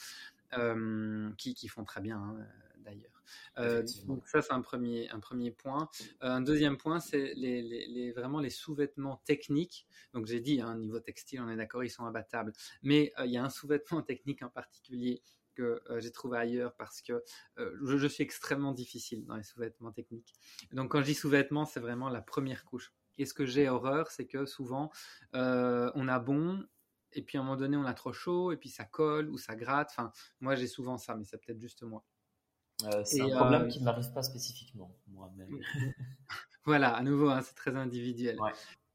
qui, font très bien hein, d'ailleurs. Euh, donc ça, c'est un premier, un premier point. Euh, un deuxième point, c'est les, vraiment les sous-vêtements techniques. Donc j'ai dit, hein, niveau textile, on est d'accord, ils sont abattables. Mais euh, il y a un sous-vêtement (laughs) technique en particulier que j'ai trouvé ailleurs parce que je, suis extrêmement difficile dans les sous-vêtements techniques. Donc quand je dis sous-vêtements, c'est vraiment la première couche. Et ce que j'ai horreur, c'est que souvent, on a bon, et puis à un moment donné, on a trop chaud, et puis ça colle ou ça gratte. Enfin, moi, j'ai souvent ça, mais c'est peut-être juste moi. Euh, c'est un problème euh, qui ne m'arrive pas spécifiquement, moi-même. (laughs) voilà, à nouveau, hein, c'est très individuel.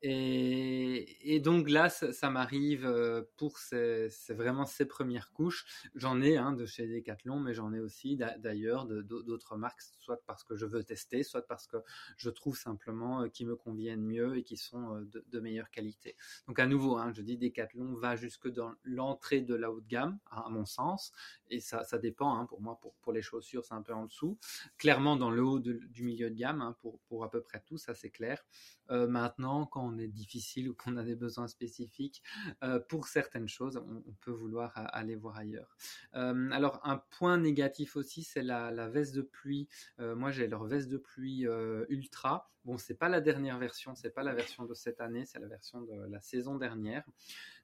Et, donc là, ça, m'arrive euh, pour c'est vraiment ces premières couches. J'en ai hein, de chez Decathlon, mais j'en ai aussi d'ailleurs d'autres marques, soit parce que je veux tester, soit parce que je trouve simplement euh, qui me conviennent mieux et qui sont euh, de, meilleure qualité. Donc à nouveau, hein, je dis Decathlon va jusque dans l'entrée de la haute gamme, à mon sens, et ça, ça dépend. Hein, pour moi, pour, les chaussures, c'est un peu en dessous. Clairement dans le haut du milieu de gamme, pour, pour à peu près tout, ça c'est clair. maintenant, quand on est difficile ou qu'on a des besoins spécifiques, euh, pour certaines choses, on, peut vouloir aller voir ailleurs. Euh, alors un point négatif aussi, c'est la, veste de pluie. Euh, moi, j'ai leur veste de pluie ultra. Bon, c'est pas la dernière version, c'est pas la version de cette année, c'est la version de la saison dernière.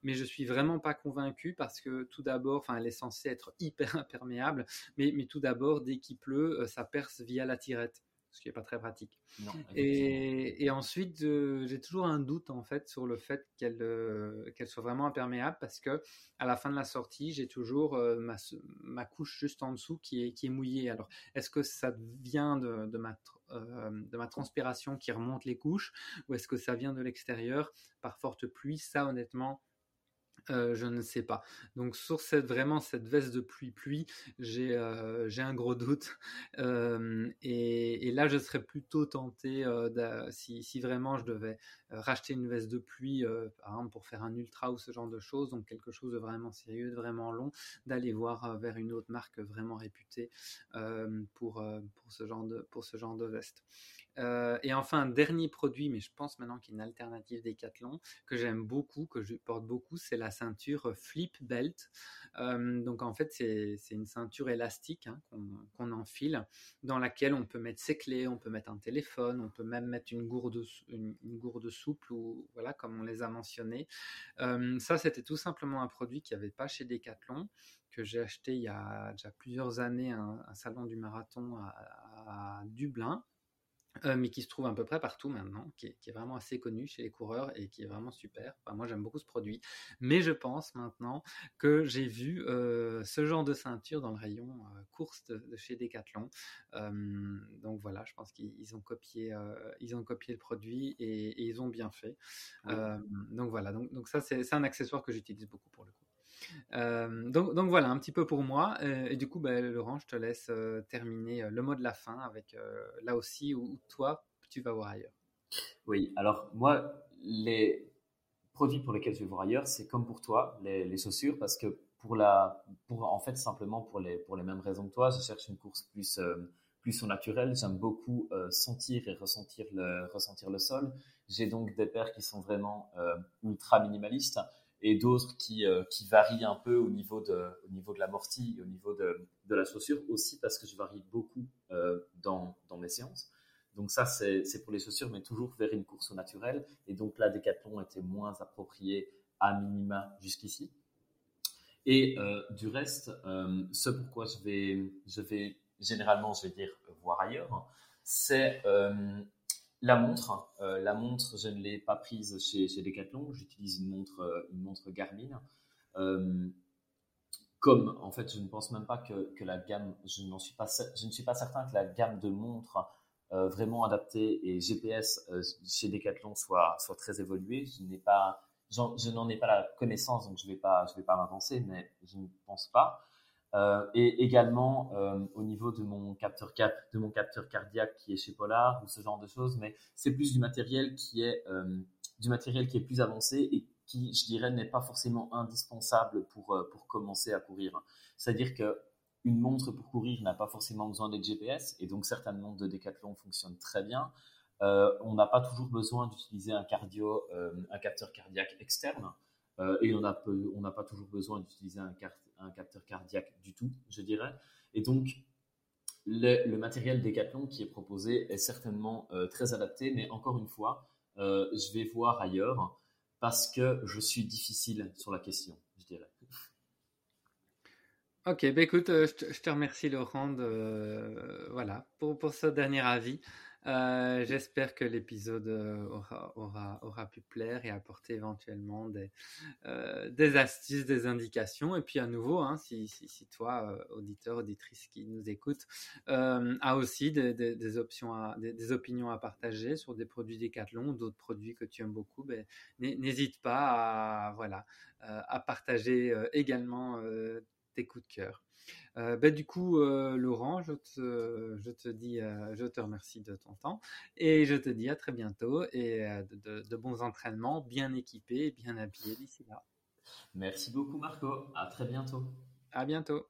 Mais je suis vraiment pas convaincu parce que tout d'abord, enfin, elle est censée être hyper imperméable, mais, mais tout d'abord, dès qu'il pleut, ça perce via la tirette ce qui n'est pas très pratique. et, ensuite, j'ai toujours un doute en fait sur le fait euh, qu'elle soit vraiment imperméable parce que à la fin de la sortie, j'ai toujours euh, ma, couche juste en dessous qui est, qui est mouillée. Alors, est-ce que ça vient de, de ma, euh, de ma transpiration qui remonte les couches ou est-ce que ça vient de l'extérieur par forte pluie? Ça, honnêtement, euh, je ne sais pas. Donc sur cette vraiment cette veste de pluie pluie, j'ai euh, un gros doute. (laughs) Euh, et, là, je serais plutôt tenté si, si, vraiment je devais racheter une veste de pluie, par exemple pour faire un ultra ou ce genre de choses, donc quelque chose de vraiment sérieux, de vraiment long, d'aller voir vers une autre marque vraiment réputée pour pour ce genre de pour ce genre de veste. Euh, et enfin, dernier produit, mais je pense maintenant qu'il y a une alternative Decathlon que j'aime beaucoup, que je porte beaucoup, c'est la ceinture Flip Belt. Euh, donc en fait, c'est une ceinture élastique hein, qu'on enfile, dans laquelle on peut mettre ses clés, on peut mettre un téléphone, on peut même mettre une gourde, une, gourde souple, ou voilà, comme on les a mentionnés. Euh, ça, c'était tout simplement un produit qu'il n'y avait pas chez Decathlon que j'ai acheté il y a déjà plusieurs années un, salon du marathon à Dublin, euh, mais qui se trouve à peu près partout maintenant, qui est, vraiment assez connu chez les coureurs et qui est vraiment super. moi, j'aime beaucoup ce produit. Mais je pense maintenant que j'ai vu euh, ce genre de ceinture dans le rayon euh, course de, chez Decathlon. donc voilà, je pense qu'ils ont copié, ils ont copié le produit et, ils ont bien fait. donc voilà, donc, donc ça c'est un accessoire que j'utilise beaucoup pour le coup. Euh, donc, voilà, un petit peu pour moi. Euh, et, du coup, ben, Laurent, je te laisse euh, terminer le mot de la fin avec là aussi où, toi, tu vas voir ailleurs. Oui, alors moi, les produits pour lesquels je vais voir ailleurs, c'est comme pour toi, les, chaussures, parce que pour la, pour en fait simplement pour les pour les mêmes raisons que toi, je cherche une course plus plus au naturel. J'aime beaucoup sentir et ressentir le ressentir le sol. J'ai donc des paires qui sont vraiment ultra minimalistes et d'autres qui, euh, qui varient un peu au niveau de, au niveau de l'amorti, au niveau de, de, la chaussure aussi parce que je varie beaucoup euh, dans, dans, mes séances. Donc ça, c'est pour les chaussures, mais toujours vers une course au naturel. Et donc là, Decathlon était moins approprié à minima jusqu'ici. Et euh, du reste, ce pourquoi je vais, je vais généralement, je vais dire, voir ailleurs, c'est la montre, euh, la montre, je ne l'ai pas prise chez, Decathlon. J'utilise une montre, euh, une montre Garmin. Euh, comme en fait, je ne pense même pas que, que la gamme, je, suis pas, je ne suis pas certain que la gamme de montres vraiment adaptée et GPS chez Decathlon soit, soit très évoluée. Je n'ai pas, je n'en ai pas la connaissance, donc je ne vais vais pas m'avancer, mais je ne pense pas. Euh, et également euh, au niveau de mon capteur cardiaque qui est chez Polar ou ce genre de choses, mais c'est plus du matériel qui est euh, du matériel qui est plus avancé et qui, je dirais, n'est pas forcément indispensable pour pour commencer à courir. C'est-à-dire que une montre pour courir n'a pas forcément besoin d'être GPS et donc certaines montres de Decathlon fonctionnent très bien. on n'a pas toujours besoin d'utiliser un cardio, un capteur cardiaque externe. Et on n'a pas toujours besoin d'utiliser un, capteur cardiaque du tout, je dirais. Et donc, le, matériel Decathlon qui est proposé est certainement euh, très adapté, mais encore une fois, euh, je vais voir ailleurs parce que je suis difficile sur la question, je dirais. Ok, bah écoute, je te, remercie Laurent voilà, pour, pour ce dernier avis. Euh, j'espère que l'épisode euh, aura, aura, aura, pu plaire et apporter éventuellement des, euh, des astuces, des indications. Et puis à nouveau, hein, si, si, si, toi, auditeur, auditrice qui nous écoute, a aussi des, des, options des, opinions à partager sur des produits Decathlon d'autres produits que tu aimes beaucoup, ben, n'hésite pas à, voilà, à partager également tes coups de cœur. Euh, bah, du coup, euh, Laurent, je te, je te dis, euh, je te remercie de ton temps et je te dis à très bientôt et de, de, bons entraînements, bien équipés et bien habillés d'ici là. Merci beaucoup, Marco. À très bientôt. À bientôt.